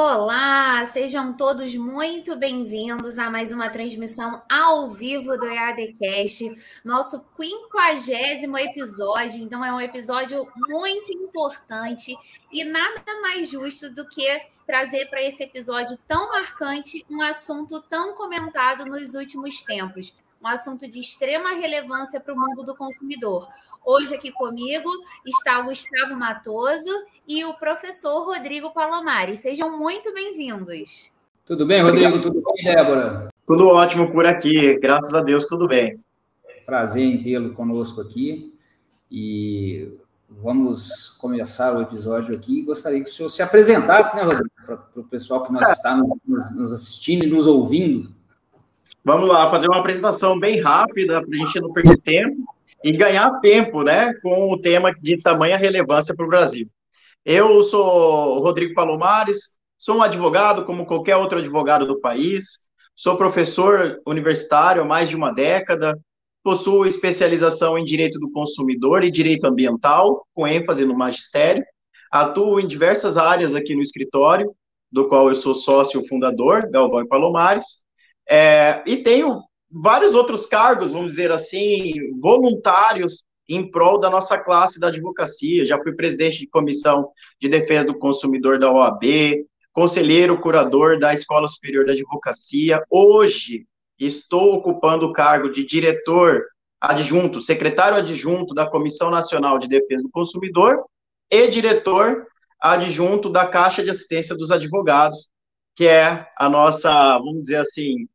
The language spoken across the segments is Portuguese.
Olá, sejam todos muito bem-vindos a mais uma transmissão ao vivo do EADcast, nosso quinquagésimo episódio. Então, é um episódio muito importante e nada mais justo do que trazer para esse episódio tão marcante um assunto tão comentado nos últimos tempos um assunto de extrema relevância para o mundo do consumidor. Hoje aqui comigo está o Gustavo Matoso e o professor Rodrigo Palomari. Sejam muito bem-vindos. Tudo bem, Rodrigo? Tudo bem, Débora? Tudo ótimo por aqui, graças a Deus, tudo bem. Prazer em tê-lo conosco aqui e vamos começar o episódio aqui. Gostaria que o senhor se apresentasse, né, Rodrigo, para o pessoal que nós está nos, nos assistindo e nos ouvindo. Vamos lá, fazer uma apresentação bem rápida para a gente não perder tempo e ganhar tempo, né, com o tema de tamanha relevância para o Brasil. Eu sou Rodrigo Palomares, sou um advogado como qualquer outro advogado do país, sou professor universitário há mais de uma década, possuo especialização em direito do consumidor e direito ambiental, com ênfase no magistério, atuo em diversas áreas aqui no escritório, do qual eu sou sócio fundador, Galvão e Palomares, é, e tenho vários outros cargos, vamos dizer assim, voluntários em prol da nossa classe da advocacia. Já fui presidente de comissão de defesa do consumidor da OAB, conselheiro curador da Escola Superior da Advocacia. Hoje estou ocupando o cargo de diretor adjunto, secretário adjunto da Comissão Nacional de Defesa do Consumidor e diretor adjunto da Caixa de Assistência dos Advogados, que é a nossa, vamos dizer assim,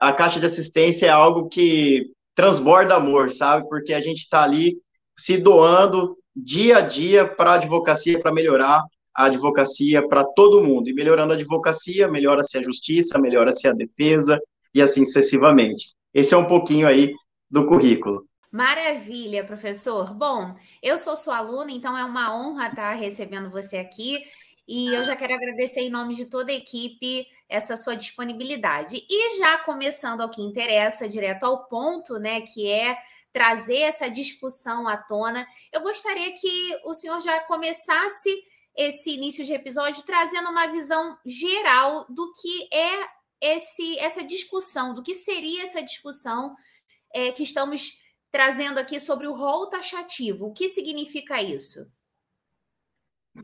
a caixa de assistência é algo que transborda amor, sabe? Porque a gente está ali se doando dia a dia para a advocacia, para melhorar a advocacia para todo mundo. E melhorando a advocacia, melhora-se a justiça, melhora-se a defesa e assim sucessivamente. Esse é um pouquinho aí do currículo. Maravilha, professor. Bom, eu sou sua aluna, então é uma honra estar recebendo você aqui. E eu já quero agradecer em nome de toda a equipe essa sua disponibilidade. E já começando ao que interessa, direto ao ponto, né, que é trazer essa discussão à tona, eu gostaria que o senhor já começasse esse início de episódio trazendo uma visão geral do que é esse, essa discussão, do que seria essa discussão é, que estamos trazendo aqui sobre o rol taxativo. O que significa isso?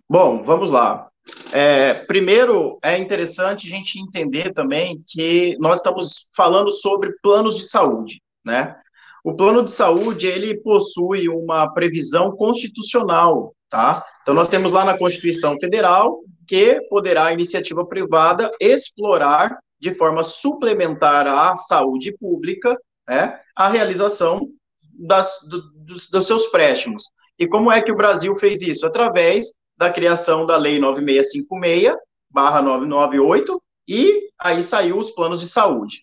Bom, vamos lá. É, primeiro, é interessante a gente entender também que nós estamos falando sobre planos de saúde, né? O plano de saúde, ele possui uma previsão constitucional, tá? Então, nós temos lá na Constituição Federal que poderá a iniciativa privada explorar de forma suplementar à saúde pública, né, a realização das, do, dos, dos seus préstimos. E como é que o Brasil fez isso? Através da criação da Lei 9656, barra 998, e aí saiu os planos de saúde.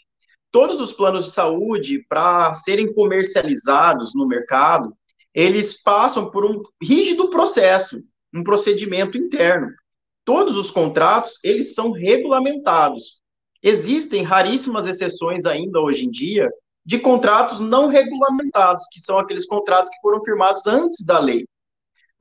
Todos os planos de saúde, para serem comercializados no mercado, eles passam por um rígido processo, um procedimento interno. Todos os contratos, eles são regulamentados. Existem raríssimas exceções ainda hoje em dia de contratos não regulamentados, que são aqueles contratos que foram firmados antes da lei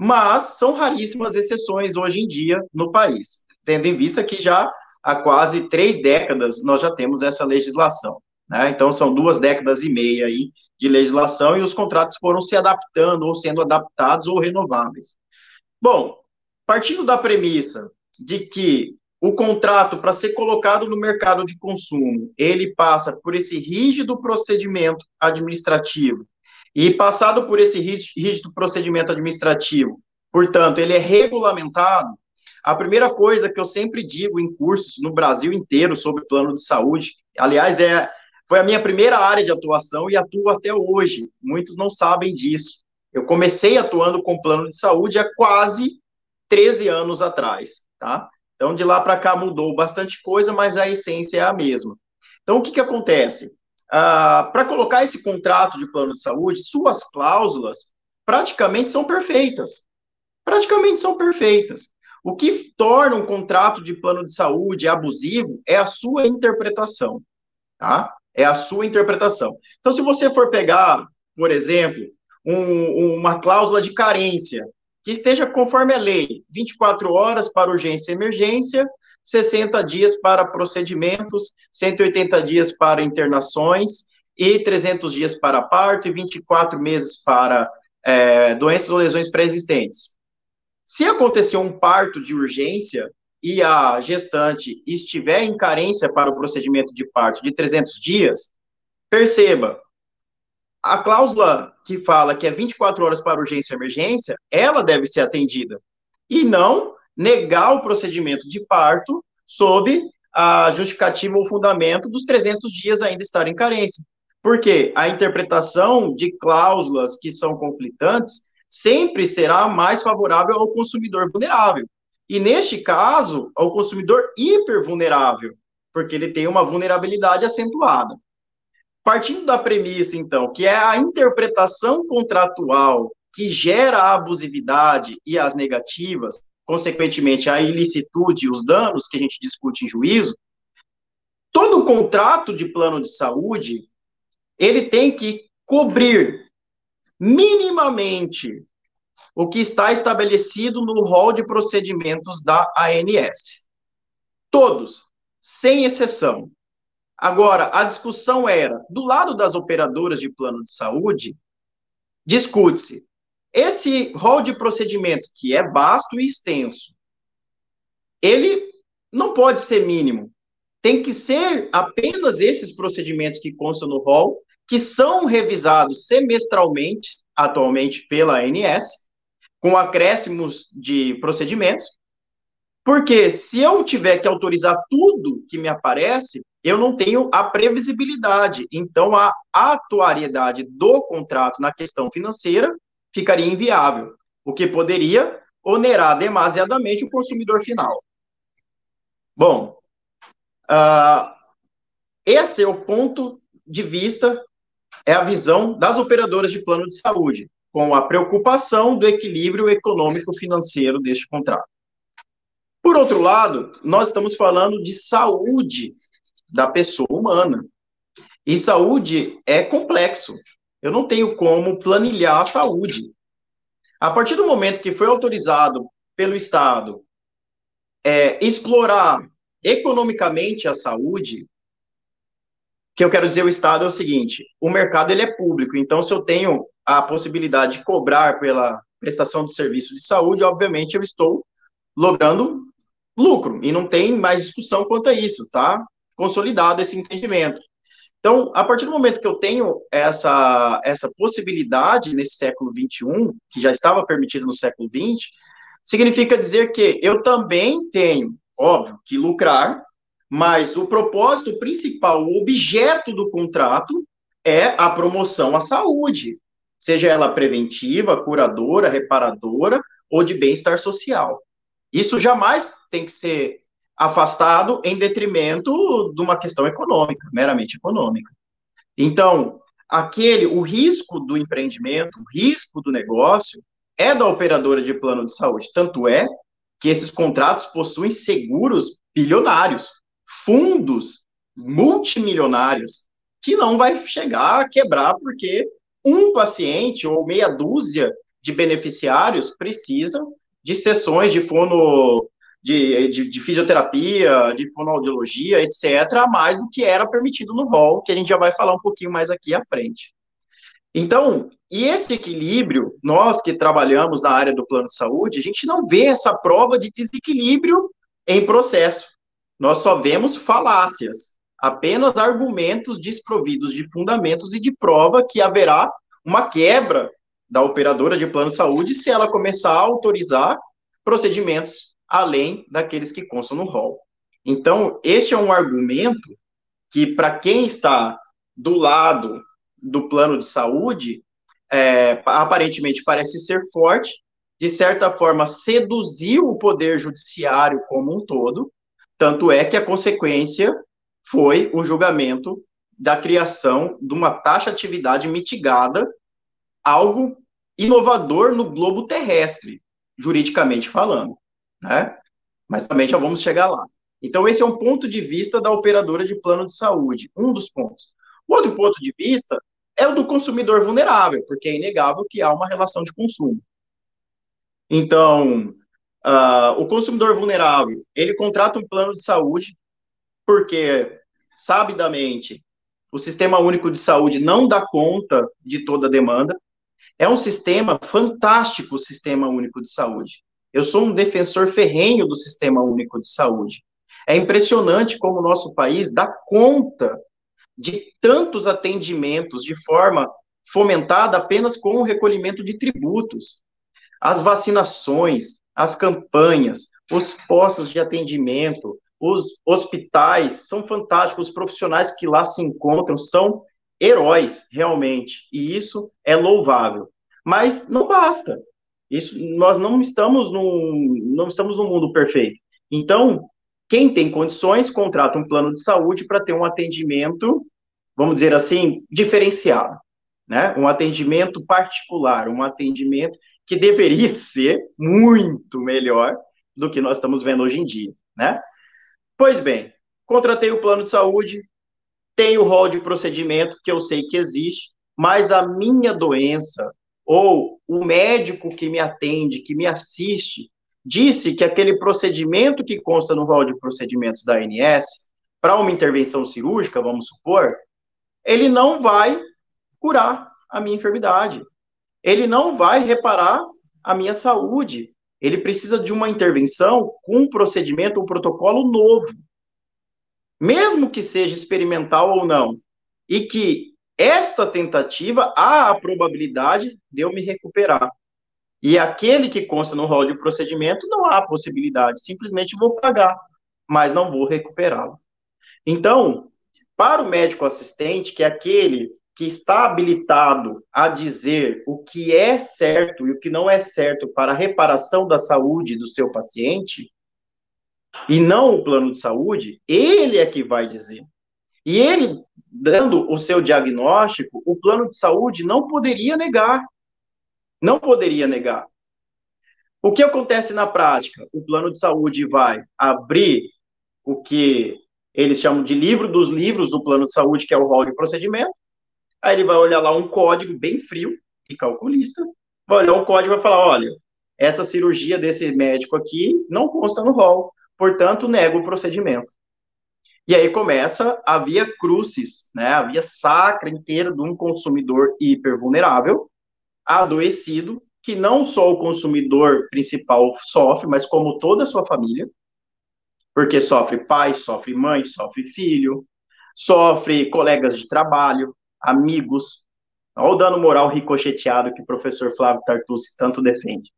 mas são raríssimas exceções hoje em dia no país, tendo em vista que já há quase três décadas nós já temos essa legislação. Né? Então, são duas décadas e meia aí de legislação e os contratos foram se adaptando ou sendo adaptados ou renováveis. Bom, partindo da premissa de que o contrato, para ser colocado no mercado de consumo, ele passa por esse rígido procedimento administrativo e passado por esse rígido procedimento administrativo, portanto, ele é regulamentado, a primeira coisa que eu sempre digo em cursos no Brasil inteiro sobre plano de saúde, aliás, é, foi a minha primeira área de atuação e atuo até hoje. Muitos não sabem disso. Eu comecei atuando com plano de saúde há quase 13 anos atrás, tá? Então, de lá para cá mudou bastante coisa, mas a essência é a mesma. Então, o que, que acontece? Ah, para colocar esse contrato de plano de saúde, suas cláusulas praticamente são perfeitas. Praticamente são perfeitas. O que torna um contrato de plano de saúde abusivo é a sua interpretação, tá? É a sua interpretação. Então, se você for pegar, por exemplo, um, uma cláusula de carência que esteja conforme a lei, 24 horas para urgência e emergência, 60 dias para procedimentos, 180 dias para internações e 300 dias para parto e 24 meses para é, doenças ou lesões pré-existentes. Se acontecer um parto de urgência e a gestante estiver em carência para o procedimento de parto de 300 dias, perceba, a cláusula que fala que é 24 horas para urgência e emergência, ela deve ser atendida. E não negar o procedimento de parto sob a justificativa ou fundamento dos 300 dias ainda estar em carência. Porque a interpretação de cláusulas que são conflitantes sempre será mais favorável ao consumidor vulnerável. E neste caso, ao consumidor hipervulnerável, porque ele tem uma vulnerabilidade acentuada. Partindo da premissa, então, que é a interpretação contratual que gera a abusividade e as negativas, consequentemente a ilicitude e os danos que a gente discute em juízo, todo contrato de plano de saúde, ele tem que cobrir minimamente o que está estabelecido no rol de procedimentos da ANS. Todos, sem exceção. Agora, a discussão era, do lado das operadoras de plano de saúde, discute-se esse rol de procedimentos, que é vasto e extenso, ele não pode ser mínimo. Tem que ser apenas esses procedimentos que constam no rol, que são revisados semestralmente, atualmente pela ANS, com acréscimos de procedimentos, porque se eu tiver que autorizar tudo que me aparece, eu não tenho a previsibilidade. Então, a atuariedade do contrato na questão financeira ficaria inviável, o que poderia onerar demasiadamente o consumidor final. Bom, uh, esse é o ponto de vista, é a visão das operadoras de plano de saúde, com a preocupação do equilíbrio econômico-financeiro deste contrato. Por outro lado, nós estamos falando de saúde da pessoa humana. E saúde é complexo. Eu não tenho como planilhar a saúde. A partir do momento que foi autorizado pelo Estado é, explorar economicamente a saúde, que eu quero dizer o Estado é o seguinte: o mercado ele é público, então se eu tenho a possibilidade de cobrar pela prestação de serviço de saúde, obviamente eu estou logrando lucro e não tem mais discussão quanto a isso, tá? Consolidado esse entendimento. Então, a partir do momento que eu tenho essa, essa possibilidade nesse século XXI, que já estava permitido no século XX, significa dizer que eu também tenho, óbvio, que lucrar, mas o propósito principal, o objeto do contrato é a promoção à saúde, seja ela preventiva, curadora, reparadora ou de bem-estar social. Isso jamais tem que ser afastado em detrimento de uma questão econômica, meramente econômica. Então, aquele, o risco do empreendimento, o risco do negócio é da operadora de plano de saúde. Tanto é que esses contratos possuem seguros bilionários, fundos multimilionários, que não vai chegar a quebrar porque um paciente ou meia dúzia de beneficiários precisam de sessões de fono de, de, de, fisioterapia, de fonoaudiologia, etc., mais do que era permitido no rol, que a gente já vai falar um pouquinho mais aqui à frente. Então, e esse equilíbrio, nós que trabalhamos na área do plano de saúde, a gente não vê essa prova de desequilíbrio em processo. Nós só vemos falácias, apenas argumentos desprovidos de fundamentos e de prova que haverá uma quebra da operadora de plano de saúde se ela começar a autorizar procedimentos além daqueles que constam no rol. Então, este é um argumento que, para quem está do lado do plano de saúde, é, aparentemente parece ser forte, de certa forma seduziu o poder judiciário como um todo, tanto é que a consequência foi o julgamento da criação de uma taxa de atividade mitigada, algo inovador no globo terrestre, juridicamente falando né? Mas também já vamos chegar lá. Então, esse é um ponto de vista da operadora de plano de saúde, um dos pontos. O outro ponto de vista é o do consumidor vulnerável, porque é inegável que há uma relação de consumo. Então, uh, o consumidor vulnerável, ele contrata um plano de saúde, porque, sabidamente, o Sistema Único de Saúde não dá conta de toda a demanda. É um sistema fantástico, o Sistema Único de Saúde. Eu sou um defensor ferrenho do Sistema Único de Saúde. É impressionante como o nosso país dá conta de tantos atendimentos de forma fomentada apenas com o recolhimento de tributos. As vacinações, as campanhas, os postos de atendimento, os hospitais são fantásticos, os profissionais que lá se encontram são heróis, realmente, e isso é louvável. Mas não basta. Isso, nós não estamos no, não estamos no mundo perfeito. Então, quem tem condições contrata um plano de saúde para ter um atendimento, vamos dizer assim, diferenciado, né? Um atendimento particular, um atendimento que deveria ser muito melhor do que nós estamos vendo hoje em dia, né? Pois bem, contratei o plano de saúde, tenho o rol de procedimento que eu sei que existe, mas a minha doença ou o médico que me atende, que me assiste, disse que aquele procedimento que consta no rol de procedimentos da ANS, para uma intervenção cirúrgica, vamos supor, ele não vai curar a minha enfermidade. Ele não vai reparar a minha saúde. Ele precisa de uma intervenção com um procedimento, um protocolo novo. Mesmo que seja experimental ou não. E que esta tentativa há a probabilidade de eu me recuperar. E aquele que consta no rol de procedimento, não há possibilidade, simplesmente vou pagar, mas não vou recuperá-lo. Então, para o médico assistente, que é aquele que está habilitado a dizer o que é certo e o que não é certo para a reparação da saúde do seu paciente, e não o plano de saúde, ele é que vai dizer. E ele, dando o seu diagnóstico, o plano de saúde não poderia negar. Não poderia negar. O que acontece na prática? O plano de saúde vai abrir o que eles chamam de livro dos livros do plano de saúde, que é o rol de procedimento. Aí ele vai olhar lá um código bem frio e calculista, vai olhar o código e vai falar: olha, essa cirurgia desse médico aqui não consta no rol, portanto, nego o procedimento. E aí começa a via crucis, né, a via sacra inteira de um consumidor hipervulnerável, adoecido, que não só o consumidor principal sofre, mas como toda a sua família, porque sofre pai, sofre mãe, sofre filho, sofre colegas de trabalho, amigos. Olha o dano moral ricocheteado que o professor Flávio Tartucci tanto defende.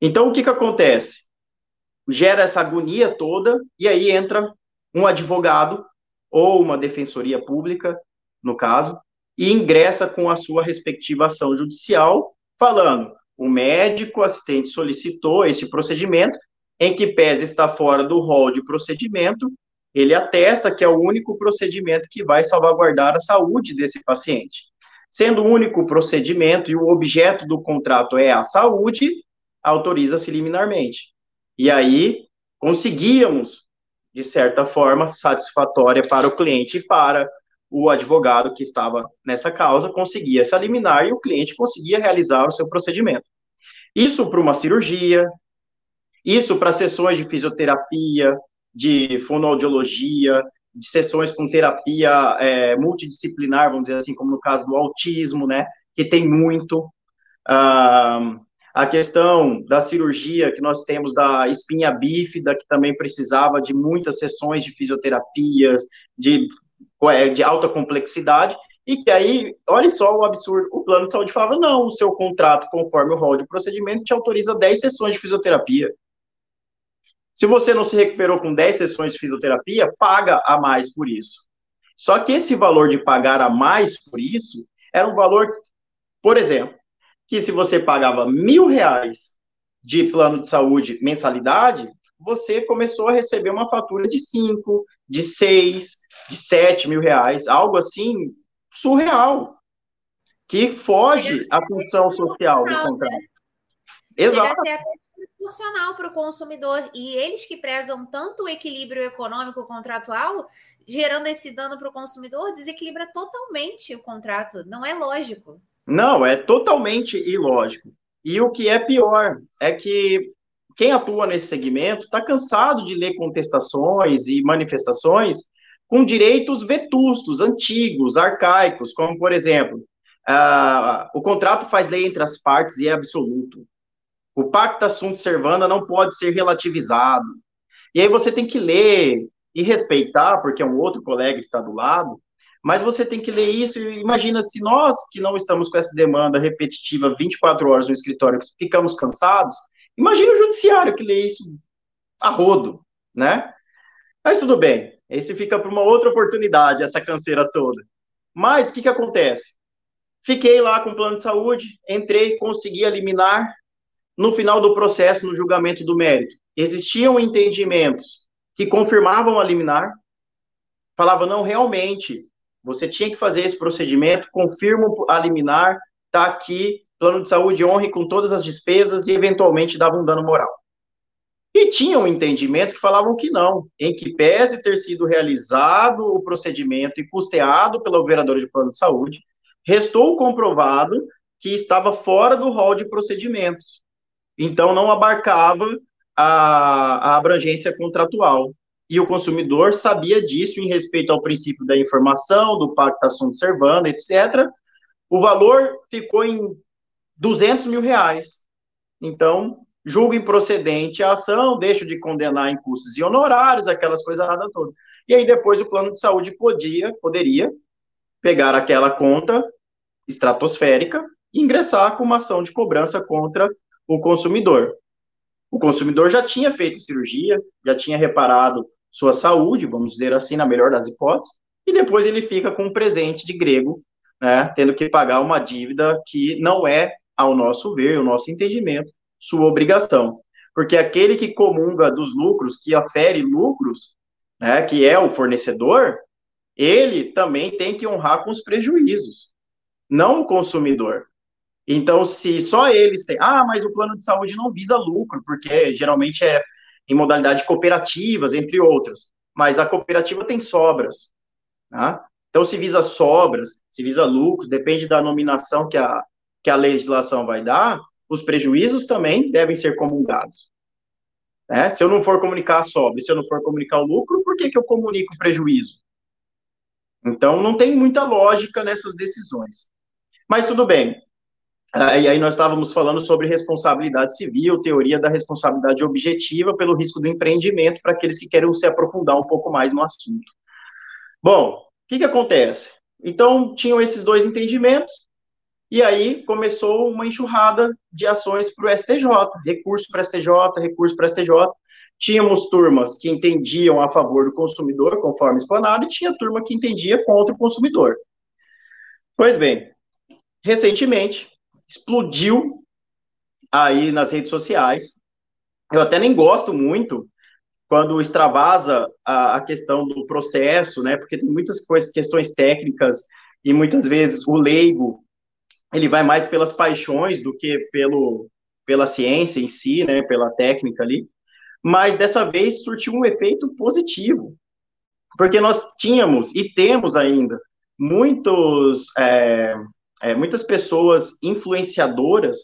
Então, o que, que acontece? Gera essa agonia toda, e aí entra um advogado, ou uma defensoria pública, no caso, e ingressa com a sua respectiva ação judicial, falando: o médico assistente solicitou esse procedimento, em que pese está fora do rol de procedimento, ele atesta que é o único procedimento que vai salvaguardar a saúde desse paciente. Sendo o único procedimento e o objeto do contrato é a saúde, autoriza-se liminarmente. E aí conseguíamos, de certa forma, satisfatória para o cliente e para o advogado que estava nessa causa conseguia se eliminar e o cliente conseguia realizar o seu procedimento. Isso para uma cirurgia, isso para sessões de fisioterapia, de fonoaudiologia, de sessões com terapia é, multidisciplinar, vamos dizer assim, como no caso do autismo, né, que tem muito. Ah, a questão da cirurgia que nós temos da espinha bífida, que também precisava de muitas sessões de fisioterapias, de é, de alta complexidade, e que aí, olha só o absurdo, o plano de saúde falava, não, o seu contrato, conforme o rol de procedimento, te autoriza 10 sessões de fisioterapia. Se você não se recuperou com 10 sessões de fisioterapia, paga a mais por isso. Só que esse valor de pagar a mais por isso era um valor, por exemplo, que se você pagava mil reais de plano de saúde mensalidade, você começou a receber uma fatura de 5, de 6, de 7 mil reais, algo assim surreal, que foge à função social do contrato. Né? Exato. Chega a ser proporcional para o consumidor. E eles que prezam tanto o equilíbrio econômico contratual, gerando esse dano para o consumidor, desequilibra totalmente o contrato. Não é lógico. Não, é totalmente ilógico. E o que é pior é que quem atua nesse segmento está cansado de ler contestações e manifestações com direitos vetustos, antigos, arcaicos, como, por exemplo, uh, o contrato faz lei entre as partes e é absoluto. O pacto assunto servanda não pode ser relativizado. E aí você tem que ler e respeitar, porque é um outro colega que está do lado, mas você tem que ler isso e imagina se nós, que não estamos com essa demanda repetitiva 24 horas no escritório, ficamos cansados, imagina o judiciário que lê isso a rodo, né? Mas tudo bem, esse fica para uma outra oportunidade, essa canseira toda. Mas o que, que acontece? Fiquei lá com o plano de saúde, entrei, consegui eliminar. No final do processo, no julgamento do mérito, existiam entendimentos que confirmavam a liminar, falava, não, realmente, você tinha que fazer esse procedimento, confirma a liminar, tá aqui, plano de saúde honre com todas as despesas e eventualmente dava um dano moral. E tinham entendimentos que falavam que não, em que pese ter sido realizado o procedimento e custeado pela operadora de plano de saúde, restou comprovado que estava fora do rol de procedimentos. Então, não abarcava a, a abrangência contratual. E o consumidor sabia disso em respeito ao princípio da informação, do pacto assunto servando, etc. O valor ficou em 200 mil reais. Então, julgo improcedente a ação, deixo de condenar em custos e honorários, aquelas coisas nada toda. E aí depois o plano de saúde podia, poderia pegar aquela conta estratosférica e ingressar com uma ação de cobrança contra o consumidor. O consumidor já tinha feito cirurgia, já tinha reparado sua saúde, vamos dizer assim, na melhor das hipóteses, e depois ele fica com um presente de grego, né, tendo que pagar uma dívida que não é, ao nosso ver, o nosso entendimento, sua obrigação. Porque aquele que comunga dos lucros, que afere lucros, né, que é o fornecedor, ele também tem que honrar com os prejuízos, não o consumidor. Então, se só eles têm. Ah, mas o plano de saúde não visa lucro, porque geralmente é em modalidade cooperativas, entre outras. Mas a cooperativa tem sobras. Tá? Então, se visa sobras, se visa lucro, depende da nominação que a, que a legislação vai dar, os prejuízos também devem ser comungados. Né? Se eu não for comunicar a sobra, se eu não for comunicar o lucro, por que, que eu comunico o prejuízo? Então, não tem muita lógica nessas decisões. Mas tudo bem. Ah, e aí nós estávamos falando sobre responsabilidade civil, teoria da responsabilidade objetiva pelo risco do empreendimento, para aqueles que querem se aprofundar um pouco mais no assunto. Bom, o que, que acontece? Então, tinham esses dois entendimentos, e aí começou uma enxurrada de ações para o STJ, recurso para STJ, recurso para STJ. Tínhamos turmas que entendiam a favor do consumidor, conforme explanado, e tinha turma que entendia contra o consumidor. Pois bem, recentemente explodiu aí nas redes sociais. Eu até nem gosto muito quando extravasa a, a questão do processo, né? Porque tem muitas coisas, questões técnicas e muitas vezes o leigo ele vai mais pelas paixões do que pelo, pela ciência em si, né, pela técnica ali, mas dessa vez surtiu um efeito positivo, porque nós tínhamos e temos ainda muitos, é, é, muitas pessoas influenciadoras,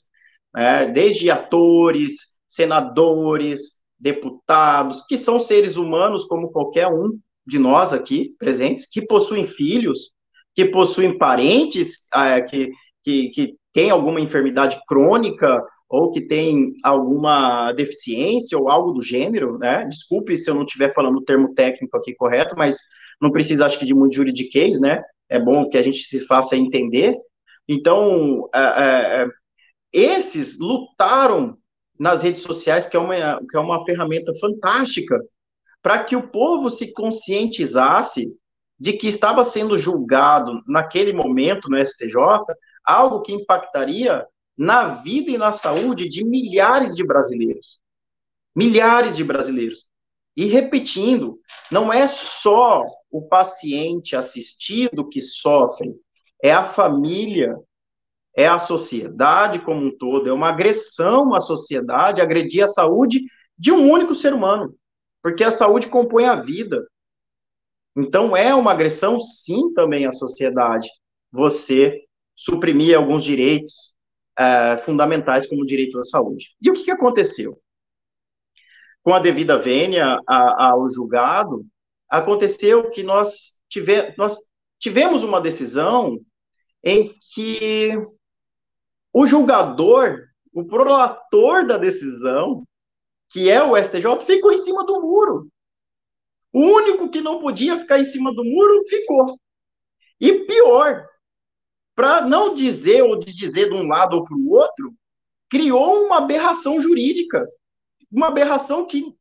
é, desde atores, senadores, deputados, que são seres humanos como qualquer um de nós aqui presentes, que possuem filhos, que possuem parentes, é, que que, que tem alguma enfermidade crônica ou que tem alguma deficiência ou algo do gênero, né? Desculpe se eu não estiver falando o termo técnico aqui correto, mas não precisa, acho que, de muito juridiquês, né? É bom que a gente se faça entender. Então, é, é, é esses lutaram nas redes sociais, que é uma, que é uma ferramenta fantástica, para que o povo se conscientizasse de que estava sendo julgado naquele momento no STJ algo que impactaria na vida e na saúde de milhares de brasileiros. Milhares de brasileiros. E repetindo, não é só o paciente assistido que sofre, é a família, é a sociedade como um todo, é uma agressão à sociedade, agredir a saúde de um único ser humano, porque a saúde compõe a vida. Então é uma agressão, sim, também à sociedade. Você suprimir alguns direitos uh, fundamentais, como o direito à saúde. E o que, que aconteceu? com a devida vênia ao julgado, aconteceu que nós, tive, nós tivemos uma decisão em que o julgador, o prolator da decisão, que é o STJ, ficou em cima do muro. O único que não podia ficar em cima do muro ficou. E pior, para não dizer ou desdizer de um lado ou para o outro, criou uma aberração jurídica. Uma aberração que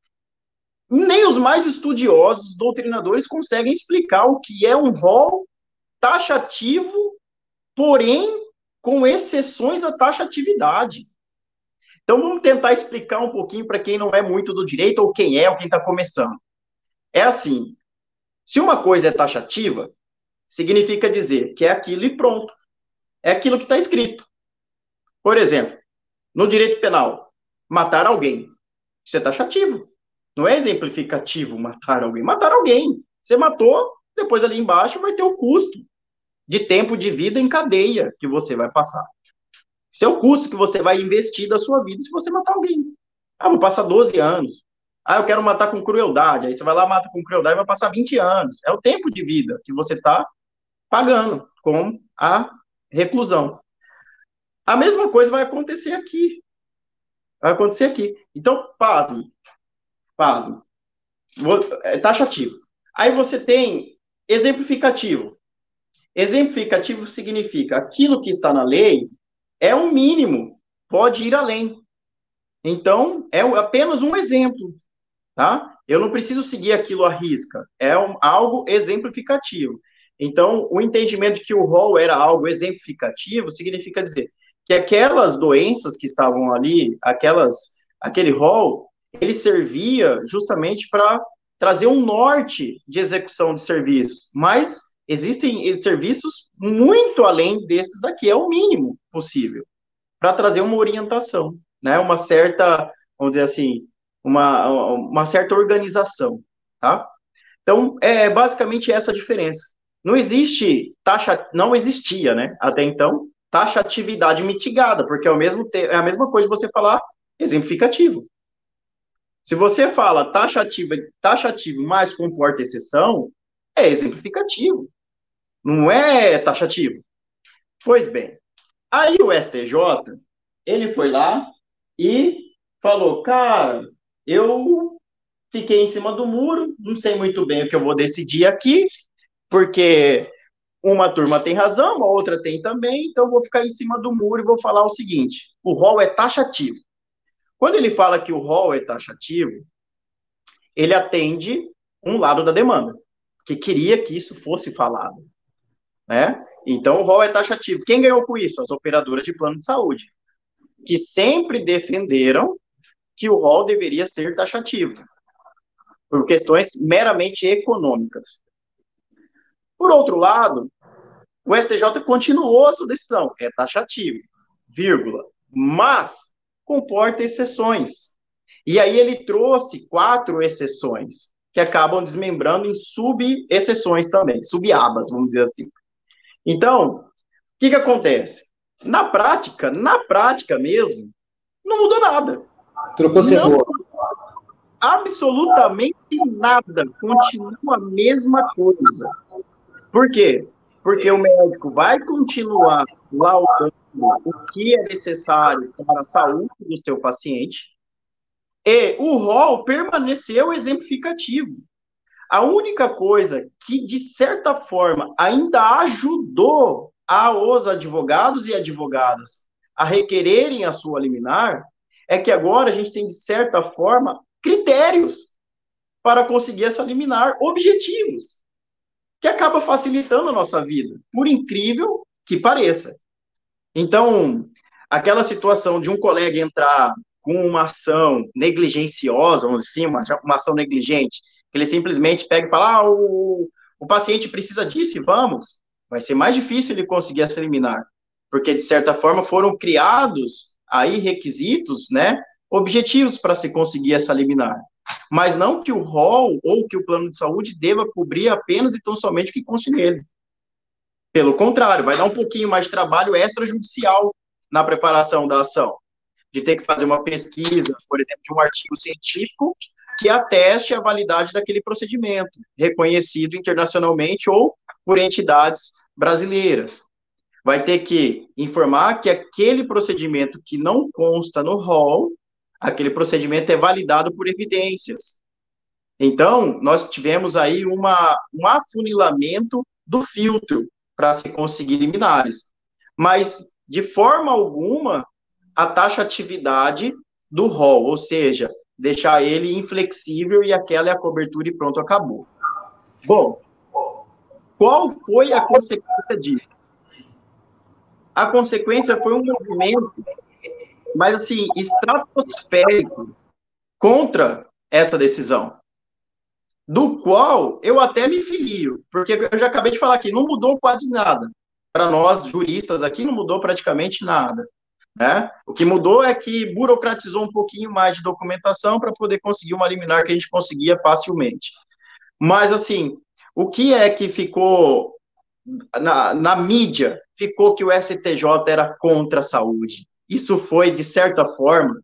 nem os mais estudiosos, doutrinadores, conseguem explicar o que é um rol taxativo, porém com exceções à taxatividade. Então vamos tentar explicar um pouquinho para quem não é muito do direito, ou quem é, ou quem está começando. É assim: se uma coisa é taxativa, significa dizer que é aquilo e pronto. É aquilo que está escrito. Por exemplo, no direito penal, matar alguém. Isso é taxativo. Não é exemplificativo matar alguém. Matar alguém. Você matou, depois ali embaixo vai ter o custo de tempo de vida em cadeia que você vai passar. Isso é o custo que você vai investir da sua vida se você matar alguém. Ah, vou passar 12 anos. Ah, eu quero matar com crueldade. Aí você vai lá, mata com crueldade vai passar 20 anos. É o tempo de vida que você está pagando com a reclusão. A mesma coisa vai acontecer aqui. Vai acontecer aqui. Então, pasme. Pasme. É taxativo. Aí você tem exemplificativo. Exemplificativo significa aquilo que está na lei é um mínimo, pode ir além. Então, é apenas um exemplo, tá? Eu não preciso seguir aquilo à risca, é um, algo exemplificativo. Então, o entendimento de que o rol era algo exemplificativo significa dizer que aquelas doenças que estavam ali, aquelas, aquele rol, ele servia justamente para trazer um norte de execução de serviços, mas existem serviços muito além desses daqui, é o mínimo possível, para trazer uma orientação, né, uma certa, vamos dizer assim, uma, uma certa organização, tá? Então, é basicamente essa a diferença. Não existe taxa, não existia, né, até então, taxatividade mitigada, porque é, o mesmo é a mesma coisa de você falar exemplificativo. Se você fala taxativo, taxativo mais comporta exceção, é exemplificativo. Não é taxativo. Pois bem, aí o STJ, ele foi lá e falou, cara, eu fiquei em cima do muro, não sei muito bem o que eu vou decidir aqui, porque uma turma tem razão, a outra tem também, então vou ficar em cima do muro e vou falar o seguinte: o rol é taxativo. Quando ele fala que o rol é taxativo, ele atende um lado da demanda, que queria que isso fosse falado, né? Então o rol é taxativo. Quem ganhou com isso? As operadoras de plano de saúde, que sempre defenderam que o rol deveria ser taxativo, por questões meramente econômicas. Por outro lado, o STJ continuou a sua decisão, é taxativo, vírgula, mas comporta exceções. E aí ele trouxe quatro exceções, que acabam desmembrando em sub-exceções também, sub-abas, vamos dizer assim. Então, o que, que acontece? Na prática, na prática mesmo, não mudou nada. Trocou cebola. Absolutamente nada. Continua a mesma coisa. Por quê? Porque o médico vai continuar laudando o que é necessário para a saúde do seu paciente e o rol permaneceu exemplificativo. A única coisa que, de certa forma, ainda ajudou a os advogados e advogadas a requererem a sua liminar é que agora a gente tem, de certa forma, critérios para conseguir essa liminar objetivos que acaba facilitando a nossa vida, por incrível que pareça. Então, aquela situação de um colega entrar com uma ação negligenciosa, vamos dizer assim, uma, ação negligente, ele simplesmente pega e fala, ah, o, o paciente precisa disso e vamos, vai ser mais difícil ele conseguir essa liminar, porque, de certa forma, foram criados aí requisitos, né, objetivos para se conseguir essa liminar mas não que o rol ou que o plano de saúde deva cobrir apenas e tão somente o que conste nele. Pelo contrário, vai dar um pouquinho mais de trabalho extrajudicial na preparação da ação. de ter que fazer uma pesquisa, por exemplo, de um artigo científico que ateste a validade daquele procedimento, reconhecido internacionalmente ou por entidades brasileiras. Vai ter que informar que aquele procedimento que não consta no rol, aquele procedimento é validado por evidências. Então, nós tivemos aí uma, um afunilamento do filtro para se conseguir liminares. Mas, de forma alguma, a taxatividade do rol, ou seja, deixar ele inflexível e aquela é a cobertura e pronto, acabou. Bom, qual foi a consequência disso? A consequência foi um movimento, mas assim, estratosférico contra essa decisão, do qual eu até me filio, porque eu já acabei de falar aqui, não mudou quase nada. Para nós, juristas aqui, não mudou praticamente nada. Né? O que mudou é que burocratizou um pouquinho mais de documentação para poder conseguir uma liminar que a gente conseguia facilmente. Mas, assim, o que é que ficou na, na mídia? Ficou que o STJ era contra a saúde. Isso foi, de certa forma,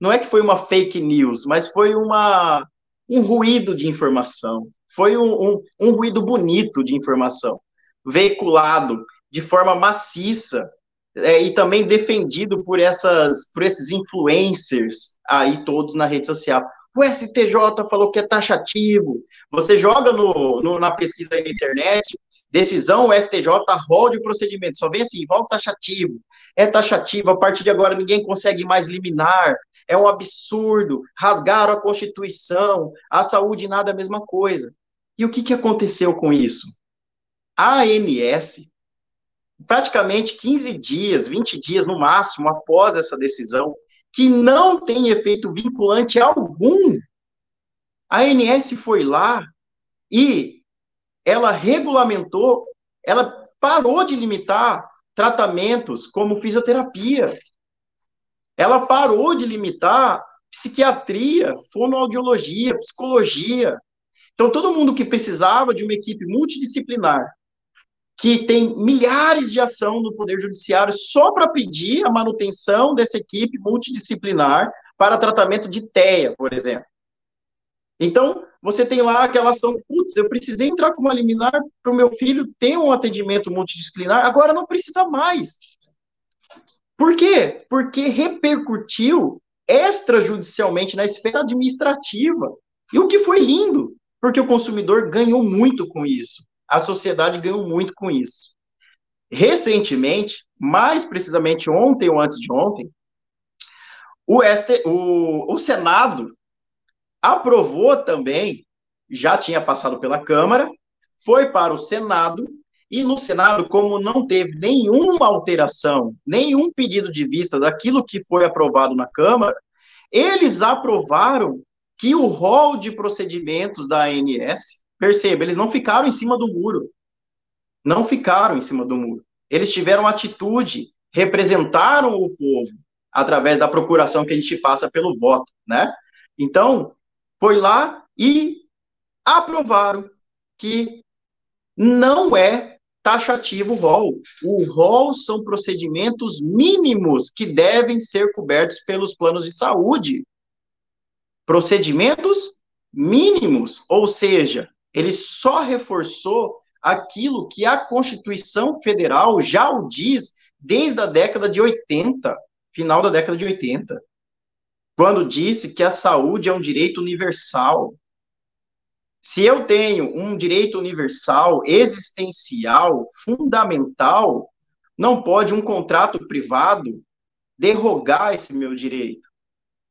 não é que foi uma fake news, mas foi uma, um ruído de informação. Foi um, um, um ruído bonito de informação, veiculado de forma maciça é, e também defendido por essas por esses influencers aí todos na rede social. O STJ falou que é taxativo. Você joga no, no na pesquisa aí na internet, decisão STJ, rol de procedimento. Só vem assim, rol taxativo. É taxativo, a partir de agora ninguém consegue mais liminar. É um absurdo. Rasgaram a Constituição. A saúde nada a mesma coisa. E o que, que aconteceu com isso? A ANS, praticamente 15 dias, 20 dias no máximo após essa decisão, que não tem efeito vinculante algum, a ANS foi lá e ela regulamentou, ela parou de limitar tratamentos como fisioterapia. Ela parou de limitar psiquiatria, fonoaudiologia, psicologia. Então, todo mundo que precisava de uma equipe multidisciplinar que tem milhares de ação no Poder Judiciário só para pedir a manutenção dessa equipe multidisciplinar para tratamento de TEA, por exemplo. Então, você tem lá aquela ação, putz, eu precisei entrar com uma liminar para o meu filho ter um atendimento multidisciplinar, agora não precisa mais. Por quê? Porque repercutiu extrajudicialmente na esfera administrativa. E o que foi lindo, porque o consumidor ganhou muito com isso a sociedade ganhou muito com isso. Recentemente, mais precisamente ontem ou antes de ontem, o, ST, o, o Senado aprovou também, já tinha passado pela Câmara, foi para o Senado, e no Senado, como não teve nenhuma alteração, nenhum pedido de vista daquilo que foi aprovado na Câmara, eles aprovaram que o rol de procedimentos da ANS Perceba, eles não ficaram em cima do muro. Não ficaram em cima do muro. Eles tiveram atitude, representaram o povo através da procuração que a gente passa pelo voto, né? Então, foi lá e aprovaram que não é taxativo o rol. O rol são procedimentos mínimos que devem ser cobertos pelos planos de saúde. Procedimentos mínimos, ou seja, ele só reforçou aquilo que a Constituição Federal já o diz desde a década de 80, final da década de 80, quando disse que a saúde é um direito universal. Se eu tenho um direito universal, existencial, fundamental, não pode um contrato privado derrogar esse meu direito.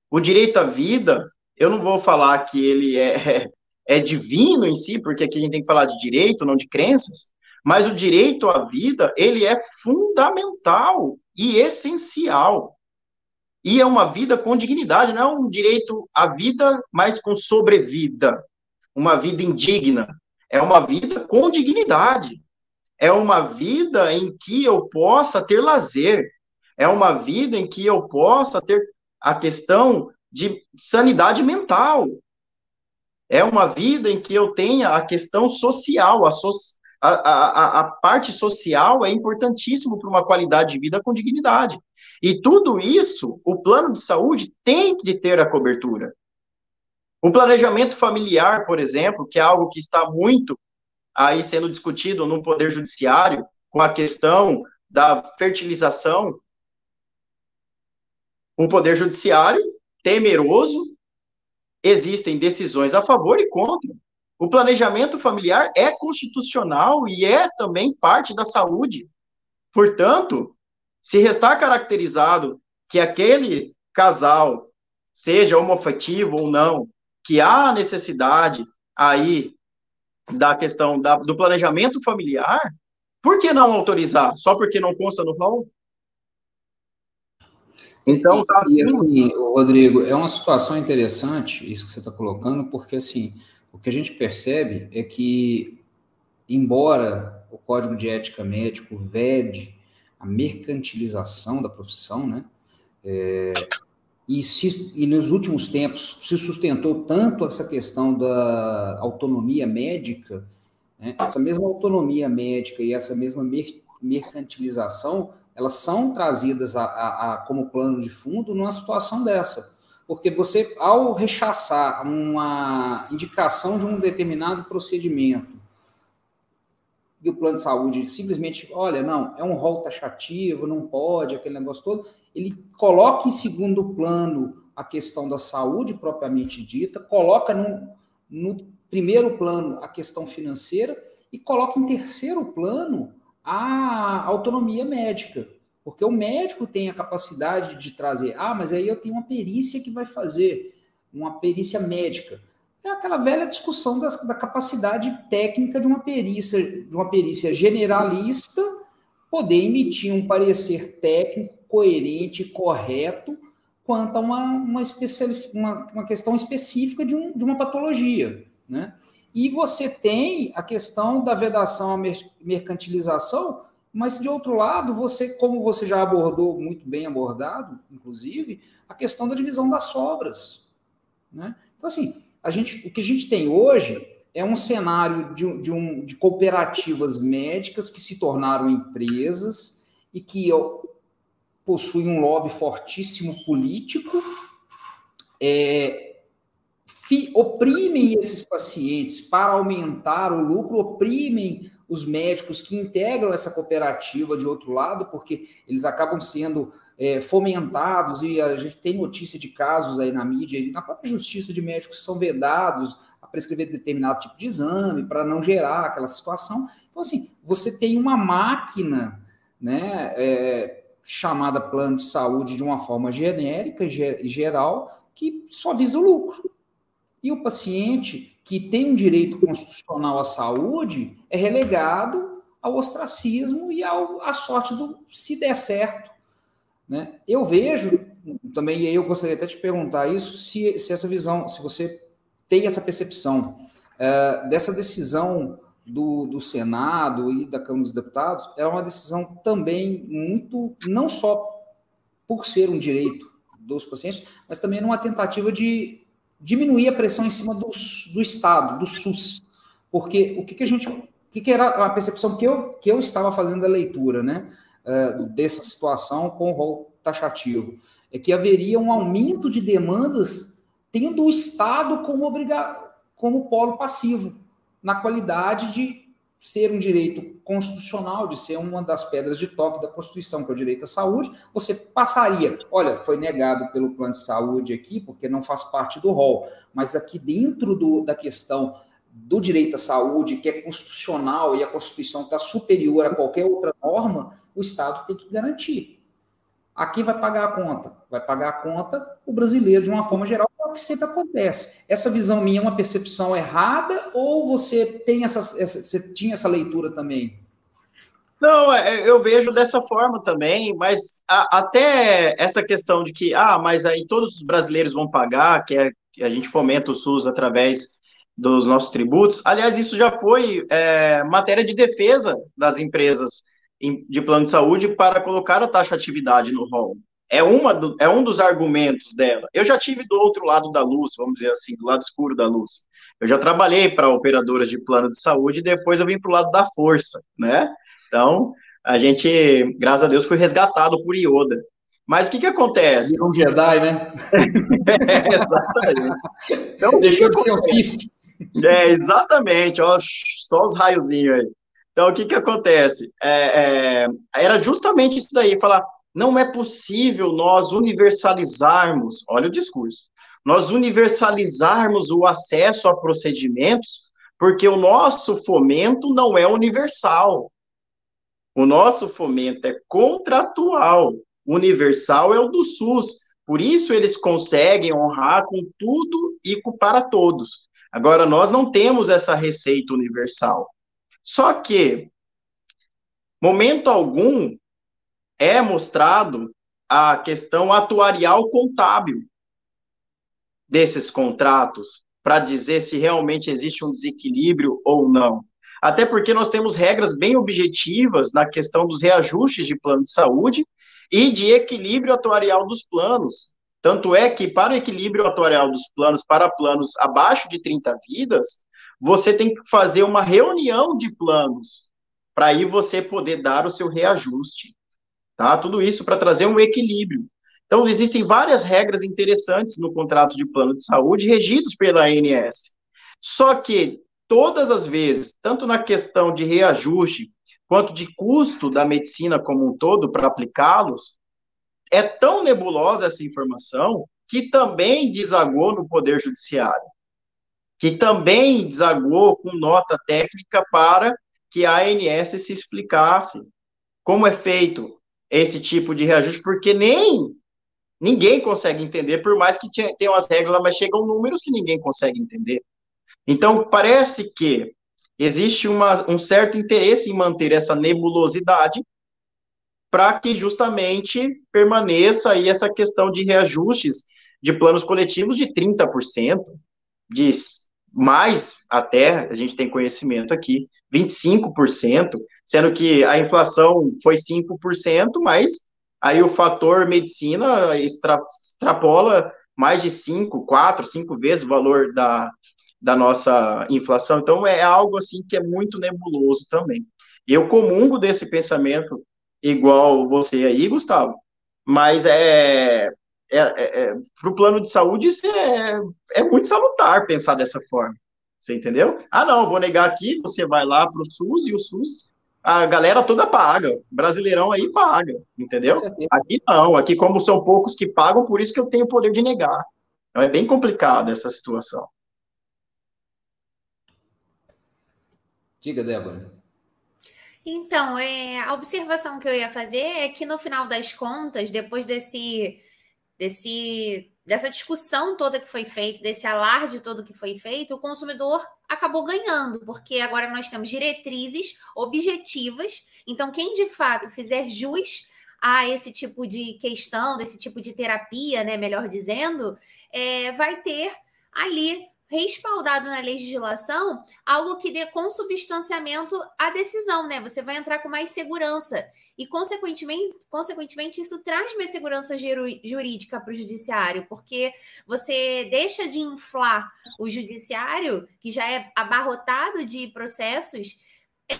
O direito à vida, eu não vou falar que ele é é divino em si, porque aqui a gente tem que falar de direito, não de crenças, mas o direito à vida, ele é fundamental e essencial. E é uma vida com dignidade, não é um direito à vida, mas com sobrevida. Uma vida indigna. É uma vida com dignidade. É uma vida em que eu possa ter lazer. É uma vida em que eu possa ter a questão de sanidade mental. É uma vida em que eu tenha a questão social, a, so, a, a, a parte social é importantíssimo para uma qualidade de vida com dignidade. E tudo isso, o plano de saúde tem de ter a cobertura. O planejamento familiar, por exemplo, que é algo que está muito aí sendo discutido no Poder Judiciário, com a questão da fertilização, o Poder Judiciário, temeroso, existem decisões a favor e contra. O planejamento familiar é constitucional e é também parte da saúde. Portanto, se restar caracterizado que aquele casal, seja homoafetivo ou não, que há necessidade aí da questão da, do planejamento familiar, por que não autorizar? Só porque não consta no rol? Então, tá e, assim, Rodrigo, é uma situação interessante isso que você está colocando, porque assim, o que a gente percebe é que, embora o Código de Ética Médico vede a mercantilização da profissão, né? É, e, se, e nos últimos tempos se sustentou tanto essa questão da autonomia médica, né? essa mesma autonomia médica e essa mesma mer mercantilização, elas são trazidas a, a, a, como plano de fundo numa situação dessa. Porque você, ao rechaçar uma indicação de um determinado procedimento, e o plano de saúde simplesmente, olha, não, é um rol taxativo, não pode, aquele negócio todo, ele coloca em segundo plano a questão da saúde propriamente dita, coloca no, no primeiro plano a questão financeira e coloca em terceiro plano a autonomia médica. Porque o médico tem a capacidade de trazer, ah, mas aí eu tenho uma perícia que vai fazer, uma perícia médica. É aquela velha discussão das, da capacidade técnica de uma perícia, de uma perícia generalista poder emitir um parecer técnico coerente, correto, quanto a uma, uma, uma, uma questão específica de, um, de uma patologia. Né? E você tem a questão da vedação à mercantilização, mas de outro lado, você, como você já abordou muito bem abordado, inclusive, a questão da divisão das sobras. Né? Então, assim, a gente, o que a gente tem hoje é um cenário de, de, um, de cooperativas médicas que se tornaram empresas e que possuem um lobby fortíssimo político, é, oprimem esses pacientes para aumentar o lucro, oprimem os médicos que integram essa cooperativa de outro lado, porque eles acabam sendo é, fomentados, e a gente tem notícia de casos aí na mídia, e na própria justiça de médicos que são vedados a prescrever determinado tipo de exame para não gerar aquela situação. Então, assim, você tem uma máquina né, é, chamada plano de saúde de uma forma genérica e geral que só visa o lucro. E o paciente que tem um direito constitucional à saúde é relegado ao ostracismo e ao, à sorte do se der certo né? Eu vejo também, e aí eu gostaria até de perguntar isso, se, se essa visão, se você tem essa percepção uh, dessa decisão do, do Senado e da Câmara dos Deputados, é uma decisão também muito, não só por ser um direito dos pacientes, mas também numa tentativa de diminuir a pressão em cima do, do Estado, do SUS. Porque o que, que a gente. O que, que era a percepção que eu, que eu estava fazendo a leitura, né? uh, dessa situação com o rol taxativo. É que haveria um aumento de demandas tendo o Estado como, obriga como polo passivo, na qualidade de ser um direito constitucional, de ser uma das pedras de toque da Constituição, que é o direito à saúde, você passaria, olha, foi negado pelo plano de saúde aqui, porque não faz parte do rol, mas aqui dentro do, da questão do direito à saúde, que é constitucional e a Constituição está superior a qualquer outra norma, o Estado tem que garantir. Aqui vai pagar a conta? Vai pagar a conta o brasileiro de uma forma geral, o que sempre acontece. Essa visão minha é uma percepção errada ou você tem essa, essa você tinha essa leitura também? Não, é, eu vejo dessa forma também, mas a, até essa questão de que, ah, mas aí todos os brasileiros vão pagar, que, é, que a gente fomenta o SUS através dos nossos tributos. Aliás, isso já foi é, matéria de defesa das empresas de plano de saúde para colocar a taxa de atividade no rol. É, uma do, é um dos argumentos dela. Eu já tive do outro lado da luz, vamos dizer assim, do lado escuro da luz. Eu já trabalhei para operadoras de plano de saúde e depois eu vim para o lado da força, né? Então, a gente, graças a Deus, foi resgatado por Ioda. Mas o que, que acontece? Um Jedi, né? é, exatamente. Então, Deixou de ser um Sith. É, exatamente, ó, só os raiozinhos aí. Então, o que que acontece? É, é, era justamente isso daí, falar, não é possível nós universalizarmos, olha o discurso, nós universalizarmos o acesso a procedimentos, porque o nosso fomento não é universal. O nosso fomento é contratual. Universal é o do SUS. Por isso eles conseguem honrar com tudo e para todos. Agora, nós não temos essa receita universal. Só que, momento algum, é mostrado a questão atuarial contábil desses contratos para dizer se realmente existe um desequilíbrio ou não. Até porque nós temos regras bem objetivas na questão dos reajustes de plano de saúde e de equilíbrio atuarial dos planos. Tanto é que, para o equilíbrio atuarial dos planos, para planos abaixo de 30 vidas, você tem que fazer uma reunião de planos para aí você poder dar o seu reajuste. Tá? Tudo isso para trazer um equilíbrio. Então, existem várias regras interessantes no contrato de plano de saúde regidos pela ANS. Só que, todas as vezes, tanto na questão de reajuste, quanto de custo da medicina como um todo para aplicá-los, é tão nebulosa essa informação que também desagou no Poder Judiciário, que também desagou com nota técnica para que a ANS se explicasse como é feito esse tipo de reajuste, porque nem ninguém consegue entender, por mais que tenham as regras, mas chegam números que ninguém consegue entender. Então, parece que existe uma, um certo interesse em manter essa nebulosidade para que justamente permaneça aí essa questão de reajustes de planos coletivos de 30%, de mais até, a gente tem conhecimento aqui, 25%, sendo que a inflação foi 5%, mas aí o fator medicina extra, extrapola mais de 5, 4, 5 vezes o valor da, da nossa inflação. Então, é algo assim que é muito nebuloso também. Eu comungo desse pensamento igual você aí, Gustavo, mas é, é, é, é para o plano de saúde isso é, é muito salutar pensar dessa forma. Você entendeu? Ah, não, vou negar aqui, você vai lá para o SUS e o SUS, a galera toda paga. Brasileirão aí paga, entendeu? Aqui não, aqui como são poucos que pagam, por isso que eu tenho o poder de negar. Então é bem complicado essa situação. Diga, Débora. Então, é, a observação que eu ia fazer é que no final das contas, depois desse, desse, dessa discussão toda que foi feita, desse alarde todo que foi feito, o consumidor acabou ganhando, porque agora nós temos diretrizes objetivas. Então, quem de fato fizer jus a esse tipo de questão, desse tipo de terapia, né, melhor dizendo, é, vai ter ali respaldado na legislação algo que dê consubstanciamento à decisão, né? Você vai entrar com mais segurança e, consequentemente, consequentemente isso traz mais segurança jurídica para o judiciário, porque você deixa de inflar o judiciário, que já é abarrotado de processos,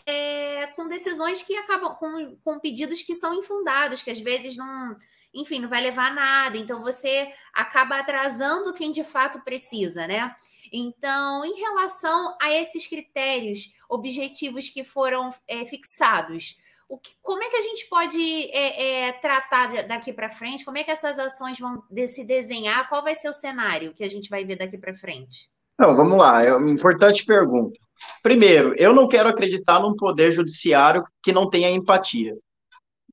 é, com decisões que acabam com, com pedidos que são infundados, que às vezes não enfim, não vai levar a nada. Então, você acaba atrasando quem de fato precisa, né? Então, em relação a esses critérios objetivos que foram é, fixados, que, como é que a gente pode é, é, tratar daqui para frente? Como é que essas ações vão se desenhar? Qual vai ser o cenário que a gente vai ver daqui para frente? Então, vamos lá. É uma importante pergunta. Primeiro, eu não quero acreditar num poder judiciário que não tenha empatia.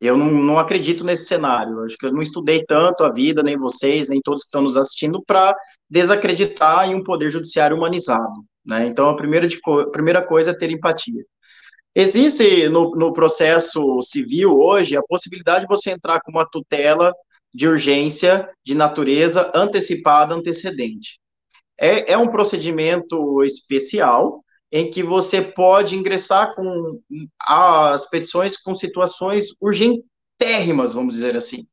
Eu não, não acredito nesse cenário. Acho que eu não estudei tanto a vida, nem vocês, nem todos que estão nos assistindo, para desacreditar em um poder judiciário humanizado. Né? Então, a primeira, de, a primeira coisa é ter empatia. Existe no, no processo civil hoje a possibilidade de você entrar com uma tutela de urgência de natureza antecipada, antecedente. É, é um procedimento especial em que você pode ingressar com as petições com situações urgentérrimas, vamos dizer assim.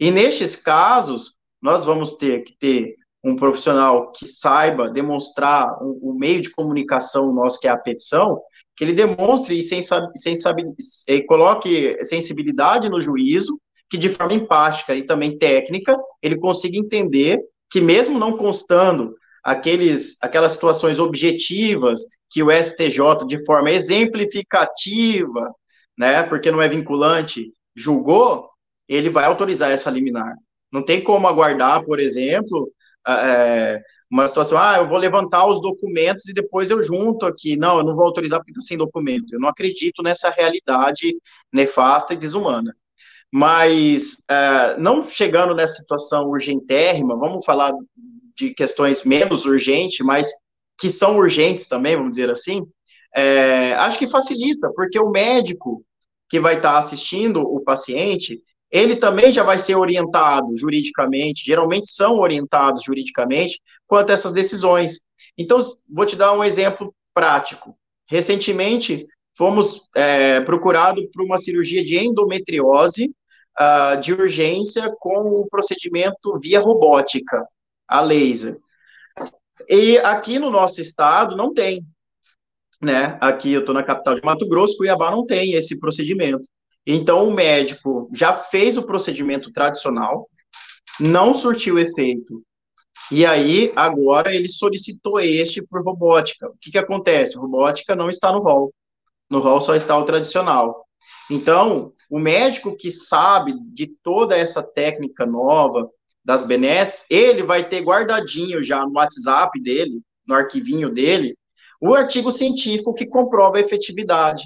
E nestes casos, nós vamos ter que ter um profissional que saiba demonstrar o, meio de comunicação nosso, que é a petição, que ele demonstre e sabe, coloque sensibilidade no juízo, que de forma empática e também técnica, ele consiga entender que mesmo não constando aqueles, aquelas situações objetivas que o STJ, de forma exemplificativa, né, porque não é vinculante, julgou, ele vai autorizar essa liminar. Não tem como aguardar, por exemplo, é, uma situação, ah, eu vou levantar os documentos e depois eu junto aqui. Não, eu não vou autorizar porque está sem documento. Eu não acredito nessa realidade nefasta e desumana. Mas, é, não chegando nessa situação urgentérrima, vamos falar de questões menos urgentes, mas que são urgentes também, vamos dizer assim, é, acho que facilita, porque o médico que vai estar assistindo o paciente, ele também já vai ser orientado juridicamente, geralmente são orientados juridicamente quanto a essas decisões. Então, vou te dar um exemplo prático. Recentemente, fomos é, procurados por uma cirurgia de endometriose uh, de urgência com o procedimento via robótica, a laser. E aqui no nosso estado não tem, né? Aqui eu estou na capital de Mato Grosso, Cuiabá não tem esse procedimento. Então, o médico já fez o procedimento tradicional, não surtiu efeito. E aí, agora, ele solicitou este por robótica. O que, que acontece? Robótica não está no rol. No rol só está o tradicional. Então, o médico que sabe de toda essa técnica nova das benesses, ele vai ter guardadinho já no WhatsApp dele, no arquivinho dele, o artigo científico que comprova a efetividade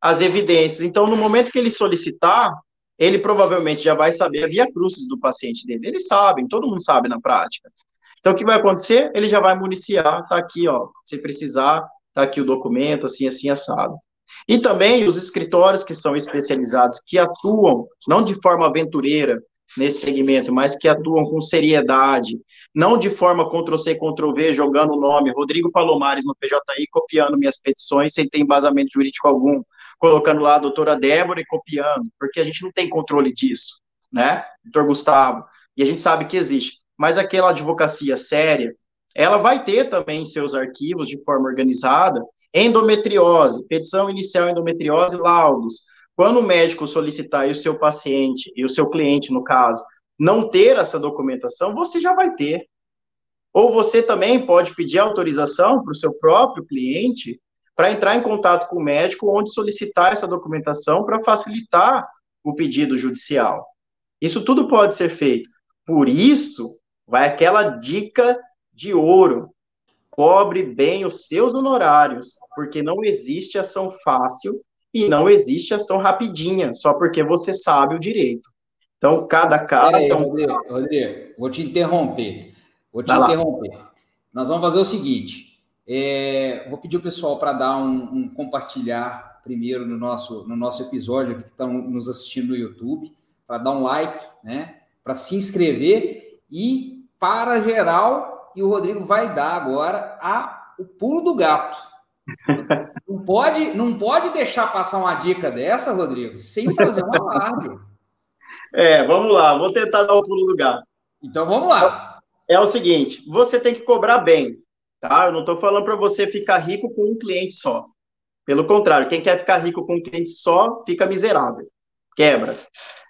as evidências. Então, no momento que ele solicitar, ele provavelmente já vai saber a via crucis do paciente dele. Eles sabem, todo mundo sabe na prática. Então, o que vai acontecer? Ele já vai municiar, tá aqui, ó, se precisar, tá aqui o documento, assim, assim, assado. E também os escritórios que são especializados, que atuam, não de forma aventureira, nesse segmento, mas que atuam com seriedade, não de forma Ctrl-C, Ctrl-V, jogando o nome Rodrigo Palomares no PJI, copiando minhas petições sem ter embasamento jurídico algum, colocando lá a doutora Débora e copiando, porque a gente não tem controle disso, né, doutor Gustavo, e a gente sabe que existe. Mas aquela advocacia séria, ela vai ter também seus arquivos de forma organizada, endometriose, petição inicial endometriose, laudos. Quando o médico solicitar e o seu paciente, e o seu cliente, no caso, não ter essa documentação, você já vai ter. Ou você também pode pedir autorização para o seu próprio cliente para entrar em contato com o médico, onde solicitar essa documentação para facilitar o pedido judicial. Isso tudo pode ser feito. Por isso, vai aquela dica de ouro. Cobre bem os seus honorários, porque não existe ação fácil e não existe ação rapidinha, só porque você sabe o direito. Então, cada caso. Peraí, é um... Rodrigo, Rodrigo, vou te interromper. Vou te Vai interromper. Lá. Nós vamos fazer o seguinte: é, vou pedir o pessoal para dar um, um, compartilhar primeiro no nosso, no nosso episódio que estão nos assistindo no YouTube, para dar um like, né? Para se inscrever e para geral, e o Rodrigo vai dar agora a, o pulo do gato. Não pode, não pode deixar passar uma dica dessa, Rodrigo, sem fazer um alarde. É, vamos lá, vou tentar dar o pulo do gato. Então vamos lá. É o seguinte, você tem que cobrar bem tá? Eu não estou falando para você ficar rico com um cliente só. Pelo contrário, quem quer ficar rico com um cliente só, fica miserável, quebra.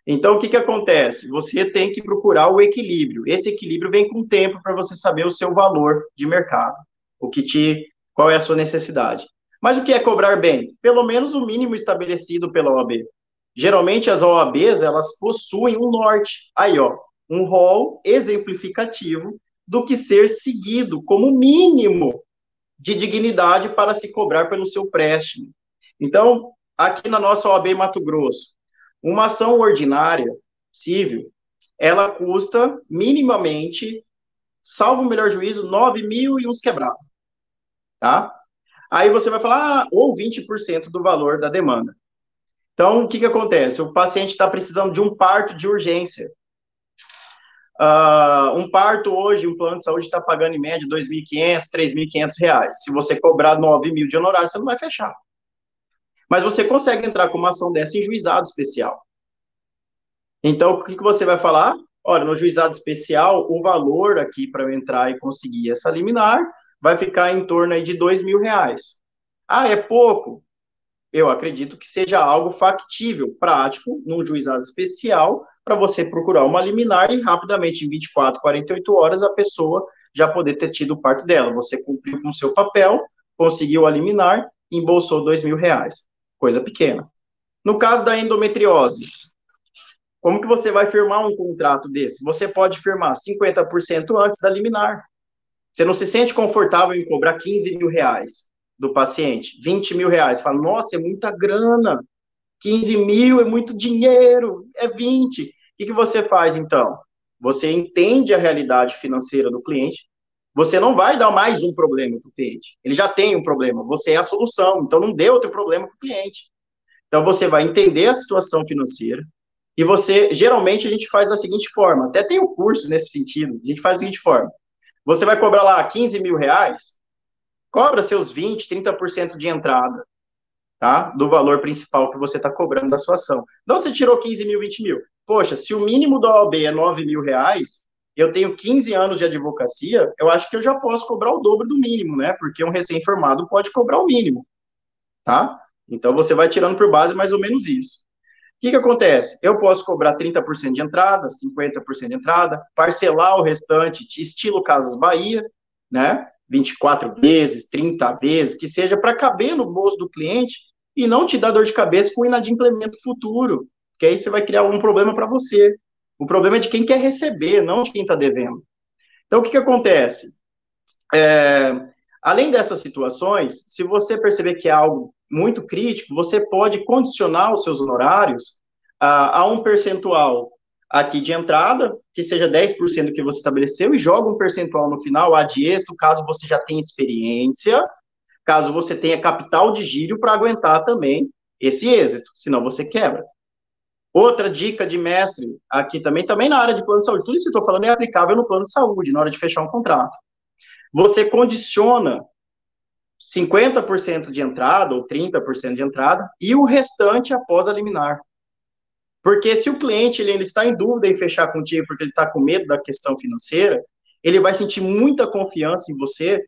Então, o que, que acontece? Você tem que procurar o equilíbrio. Esse equilíbrio vem com o tempo para você saber o seu valor de mercado, o que te, qual é a sua necessidade. Mas o que é cobrar bem? Pelo menos o mínimo estabelecido pela OAB. Geralmente as OABs, elas possuem um norte. Aí, ó, um rol exemplificativo do que ser seguido como mínimo de dignidade para se cobrar pelo seu préstimo. Então, aqui na nossa OAB Mato Grosso, uma ação ordinária civil, ela custa minimamente, salvo o melhor juízo, 9 mil e uns quebrados. Tá? Aí você vai falar, ah, ou 20% do valor da demanda. Então, o que, que acontece? O paciente está precisando de um parto de urgência. Uh, um parto hoje, um plano de saúde está pagando em média R$ 2.500, 3.500 reais. Se você cobrar R$ mil de honorário, você não vai fechar. Mas você consegue entrar com uma ação dessa em juizado especial. Então, o que, que você vai falar? Olha, no juizado especial, o valor aqui para eu entrar e conseguir essa liminar vai ficar em torno aí de R$ mil reais. Ah, é pouco? eu acredito que seja algo factível, prático, num juizado especial, para você procurar uma liminar e rapidamente, em 24, 48 horas, a pessoa já poder ter tido parte dela. Você cumpriu com o seu papel, conseguiu a liminar, embolsou dois mil reais. Coisa pequena. No caso da endometriose, como que você vai firmar um contrato desse? Você pode firmar 50% antes da liminar. Você não se sente confortável em cobrar 15 mil reais do paciente, 20 mil reais. Fala, nossa, é muita grana. 15 mil é muito dinheiro, é 20. O que, que você faz então? Você entende a realidade financeira do cliente. Você não vai dar mais um problema para o cliente. Ele já tem um problema. Você é a solução. Então não dê outro problema para o cliente. Então você vai entender a situação financeira. E você, geralmente, a gente faz da seguinte forma. Até tem um curso nesse sentido. A gente faz da seguinte forma. Você vai cobrar lá 15 mil reais, cobra seus 20, 30% de entrada, tá? Do valor principal que você está cobrando da sua ação. Onde você tirou 15 mil, 20 mil? Poxa, se o mínimo da OAB é 9 mil reais, eu tenho 15 anos de advocacia, eu acho que eu já posso cobrar o dobro do mínimo, né? Porque um recém-formado pode cobrar o mínimo, tá? Então você vai tirando por base mais ou menos isso. O que, que acontece? Eu posso cobrar 30% de entrada, 50% de entrada, parcelar o restante, estilo Casas Bahia, né? 24 vezes, 30 vezes, que seja para caber no bolso do cliente e não te dar dor de cabeça com inadimplemento futuro, que aí você vai criar um problema para você. O problema é de quem quer receber, não de quem está devendo. Então, o que, que acontece? É, além dessas situações, se você perceber que é algo muito crítico, você pode condicionar os seus honorários a, a um percentual aqui de entrada, que seja 10% que você estabeleceu, e joga um percentual no final, a de êxito, caso você já tenha experiência, caso você tenha capital de giro para aguentar também esse êxito, senão você quebra. Outra dica de mestre aqui também, também na área de plano de saúde, tudo isso que eu estou falando é aplicável no plano de saúde, na hora de fechar um contrato. Você condiciona 50% de entrada ou 30% de entrada e o restante após a liminar. Porque se o cliente ele, ele está em dúvida em fechar contigo porque ele está com medo da questão financeira, ele vai sentir muita confiança em você,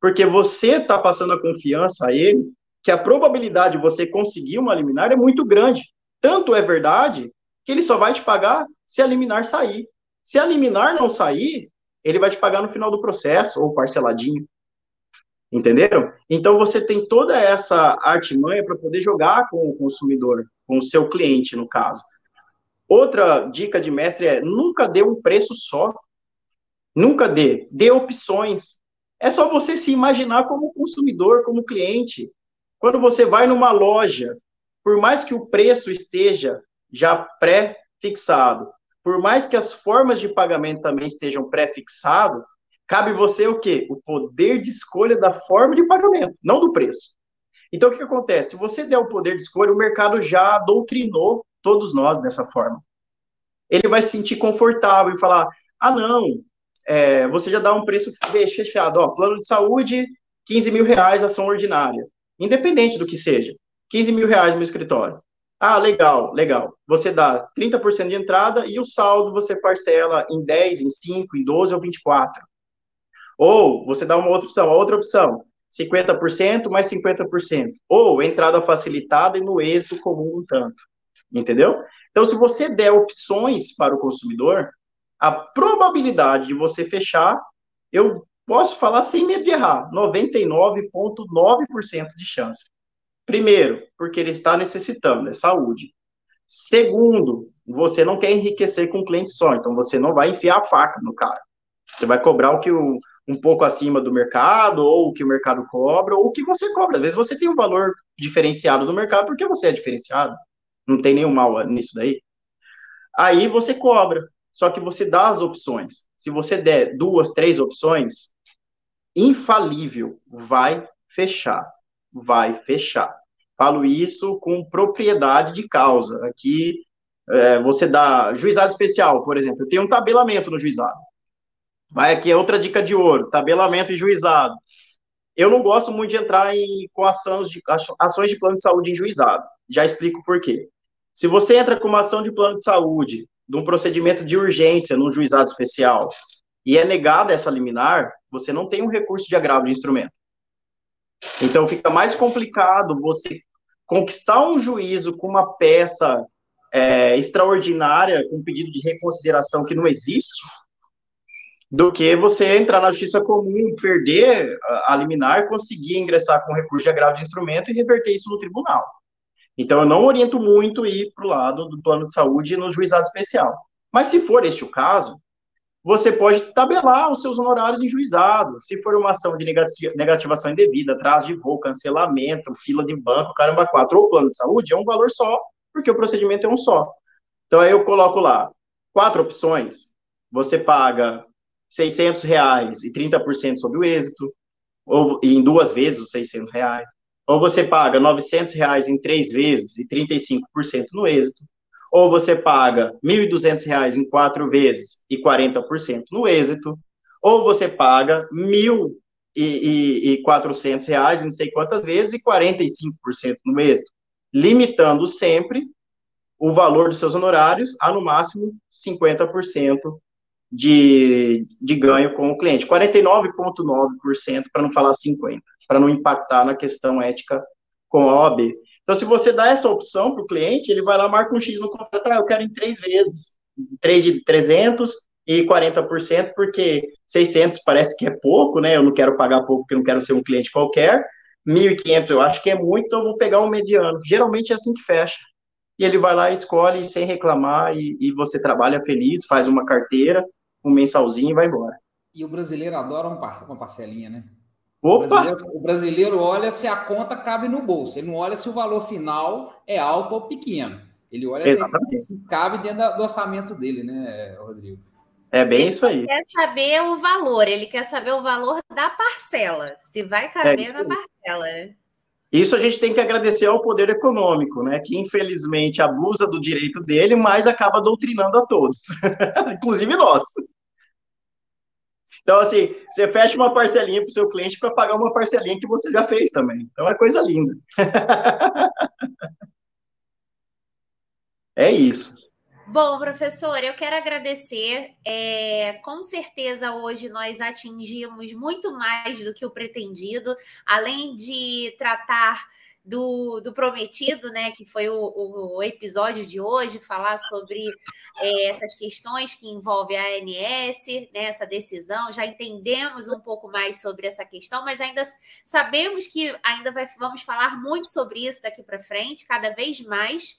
porque você está passando a confiança a ele que a probabilidade de você conseguir uma liminar é muito grande. Tanto é verdade que ele só vai te pagar se a liminar sair. Se a liminar não sair, ele vai te pagar no final do processo ou parceladinho. Entenderam? Então você tem toda essa artimanha para poder jogar com o consumidor, com o seu cliente, no caso. Outra dica de mestre é nunca dê um preço só. Nunca dê. Dê opções. É só você se imaginar como consumidor, como cliente. Quando você vai numa loja, por mais que o preço esteja já pré-fixado, por mais que as formas de pagamento também estejam pré-fixados, Cabe você o quê? O poder de escolha da forma de pagamento, não do preço. Então, o que, acontece? Se você der o poder de escolha, o mercado já doutrinou todos nós dessa forma. Ele vai se sentir confortável e falar: ah, não, é, você já dá um preço fechado, ó, plano de saúde, 15 mil reais, ação ordinária. Independente do que seja. 15 mil reais no escritório. Ah, legal, legal. Você dá 30% de entrada e o saldo você parcela em 10, em 5, em 12 ou 24. Ou você dá uma outra opção, a outra opção, 50% mais 50%. Ou entrada facilitada e no êxito comum um tanto. Entendeu? Então, se você der opções para o consumidor, a probabilidade de você fechar, eu posso falar sem medo de errar, 99,9% de chance. Primeiro, porque ele está necessitando, é saúde. Segundo, você não quer enriquecer com um cliente só, então você não vai enfiar a faca no cara. Você vai cobrar o que o, um pouco acima do mercado, ou o que o mercado cobra, ou o que você cobra. Às vezes você tem um valor diferenciado do mercado porque você é diferenciado. Não tem nenhum mal nisso daí. Aí você cobra, só que você dá as opções. Se você der duas, três opções, infalível, vai fechar. Vai fechar. Falo isso com propriedade de causa. Aqui, é, você dá juizado especial, por exemplo. Eu tenho um tabelamento no juizado. Vai aqui é outra dica de ouro: tabelamento e juizado. Eu não gosto muito de entrar em, com ações de, ações de plano de saúde em juizado. Já explico por quê. Se você entra com uma ação de plano de saúde, de um procedimento de urgência num juizado especial, e é negada essa liminar, você não tem um recurso de agravo de instrumento. Então fica mais complicado você conquistar um juízo com uma peça é, extraordinária, com pedido de reconsideração que não existe, do que você entrar na justiça comum, perder a liminar, conseguir ingressar com recurso de agravo de instrumento e reverter isso no tribunal. Então, eu não oriento muito ir para o lado do plano de saúde no juizado especial. Mas, se for este o caso, você pode tabelar os seus honorários em juizado. Se for uma ação de negativação indevida, atraso de voo, cancelamento, fila de banco, caramba, quatro, ou plano de saúde, é um valor só, porque o procedimento é um só. Então, aí eu coloco lá quatro opções. Você paga 600 reais e 30% sobre o êxito, ou em duas vezes os 600 reais. Ou você paga 900 reais em três vezes e 35% no êxito. Ou você paga 1.200 reais em quatro vezes e 40% no êxito. Ou você paga 1.400 reais, não sei quantas vezes, e 45% no êxito. Limitando sempre o valor dos seus honorários a, no máximo, 50% de, de ganho com o cliente. 49,9%, para não falar 50%, para não impactar na questão ética com a OAB. Então, se você dá essa opção para o cliente, ele vai lá, marca um X no contrato, ah, eu quero em três vezes, três de 300 e 40%, porque 600 parece que é pouco, né? Eu não quero pagar pouco, porque eu não quero ser um cliente qualquer. 1.500 eu acho que é muito, então eu vou pegar um mediano. Geralmente é assim que fecha. E ele vai lá, escolhe sem reclamar, e, e você trabalha feliz, faz uma carteira, um mensalzinho e vai embora. E o brasileiro adora uma parcelinha, né? Opa! O brasileiro, o brasileiro olha se a conta cabe no bolso, ele não olha se o valor final é alto ou pequeno. Ele olha se cabe dentro do orçamento dele, né, Rodrigo? É bem ele isso aí. Ele quer saber o valor, ele quer saber o valor da parcela, se vai caber é na parcela. Né? Isso a gente tem que agradecer ao poder econômico, né? Que infelizmente abusa do direito dele, mas acaba doutrinando a todos, inclusive nós. Então, assim, você fecha uma parcelinha para o seu cliente para pagar uma parcelinha que você já fez também. Então, é coisa linda. é isso. Bom, professor, eu quero agradecer. É, com certeza, hoje nós atingimos muito mais do que o pretendido, além de tratar do, do prometido, né, que foi o, o, episódio de hoje, falar sobre é, essas questões que envolvem a ANS, né, essa decisão. Já entendemos um pouco mais sobre essa questão, mas ainda sabemos que ainda vai, vamos falar muito sobre isso daqui para frente, cada vez mais.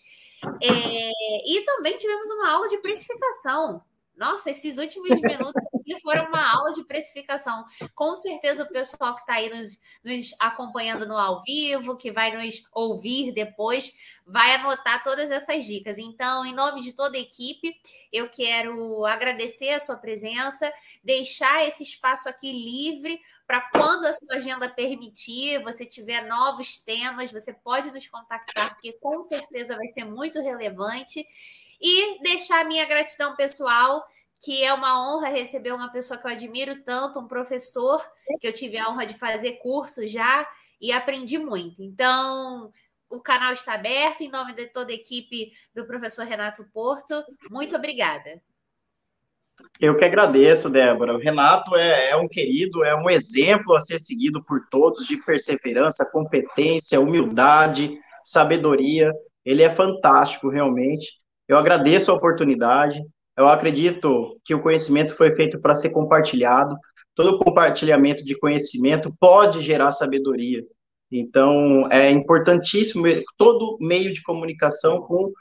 É, e também tivemos uma aula de precificação. Nossa, esses últimos minutos aqui foram uma aula de precificação. Com certeza o pessoal que está aí nos, nos, acompanhando no ao vivo, que vai nos ouvir depois, vai anotar todas essas dicas. Então, em nome de toda a equipe, eu quero agradecer a sua presença, deixar esse espaço aqui livre para quando a sua agenda permitir, você tiver novos temas, você pode nos contactar, porque com certeza vai ser muito relevante. E deixar a minha gratidão pessoal, que é uma honra receber uma pessoa que eu admiro tanto, um professor, que eu tive a honra de fazer curso já e aprendi muito. Então, o canal está aberto, em nome de toda a equipe do professor Renato Porto. Muito obrigada. Eu que agradeço, Débora. O Renato é, é, um querido, é um exemplo a ser seguido por todos de perseverança, competência, humildade, sabedoria. Ele é fantástico, realmente. Eu agradeço a oportunidade. Eu acredito que o conhecimento foi feito para ser compartilhado. Todo compartilhamento de conhecimento pode gerar sabedoria. Então, é importantíssimo todo meio de comunicação com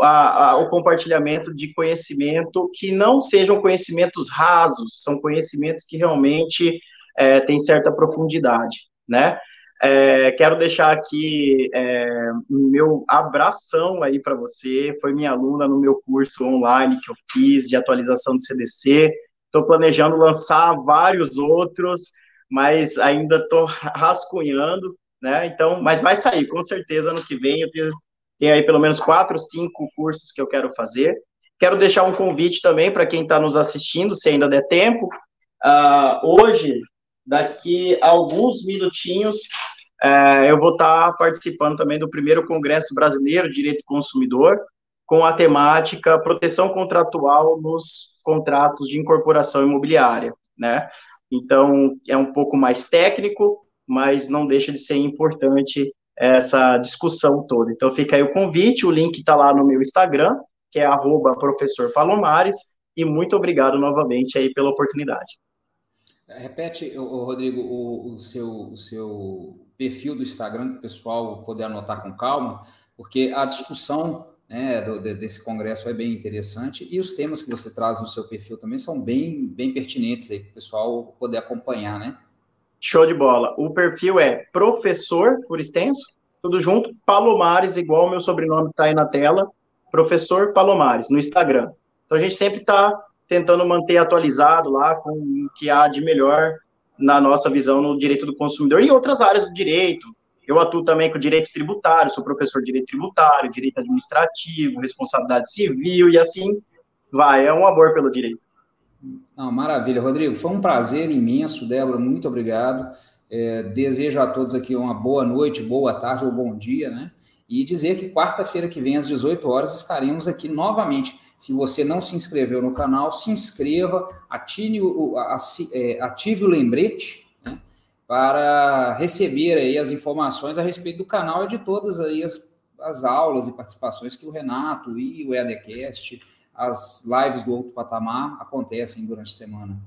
a, a, o compartilhamento de conhecimento que não sejam conhecimentos rasos, são conhecimentos que realmente é, têm certa profundidade, né? É, quero deixar aqui é, meu abração aí para você. Foi minha aluna no meu curso online que eu fiz de atualização do CDC. Estou planejando lançar vários outros, mas ainda estou rascunhando, né? Então, mas vai sair, com certeza, ano que vem. Eu tenho, tenho aí pelo menos quatro, cinco cursos que eu quero fazer. Quero deixar um convite também para quem está nos assistindo, se ainda der tempo. Uh, hoje, daqui a alguns minutinhos, é, eu vou estar participando também do primeiro Congresso Brasileiro de Direito do Consumidor, com a temática proteção contratual nos contratos de incorporação imobiliária, né? Então, é um pouco mais técnico, mas não deixa de ser importante essa discussão toda. Então fica aí o convite, o link está lá no meu Instagram, que é arroba professor Palomares, e muito obrigado novamente aí pela oportunidade. Repete, Rodrigo, o, o, seu, o seu perfil do Instagram, para o pessoal poder anotar com calma, porque a discussão né, do, desse congresso é bem interessante e os temas que você traz no seu perfil também são bem, bem pertinentes aí para o pessoal poder acompanhar, né? Show de bola. O perfil é professor, por extenso, tudo junto, Palomares, igual o meu sobrenome está aí na tela, professor Palomares, no Instagram. Então a gente sempre está tentando manter atualizado lá com o que há de melhor na nossa visão no direito do consumidor e outras áreas do direito. Eu atuo também com direito tributário, sou professor de direito tributário, direito administrativo, responsabilidade civil e assim vai. É um amor pelo direito. Não, maravilha, Rodrigo. Foi um prazer imenso, Débora. Muito obrigado. É, desejo a todos aqui uma boa noite, boa tarde ou bom dia, né? E dizer que quarta-feira que vem, às 18 horas, estaremos aqui novamente. Se você não se inscreveu no canal, se inscreva, ative o, é, ative o lembrete né, para receber aí as informações a respeito do canal e de todas aí as, as aulas e participações que o Renato e o EADcast, as lives do Outro Patamar acontecem durante a semana.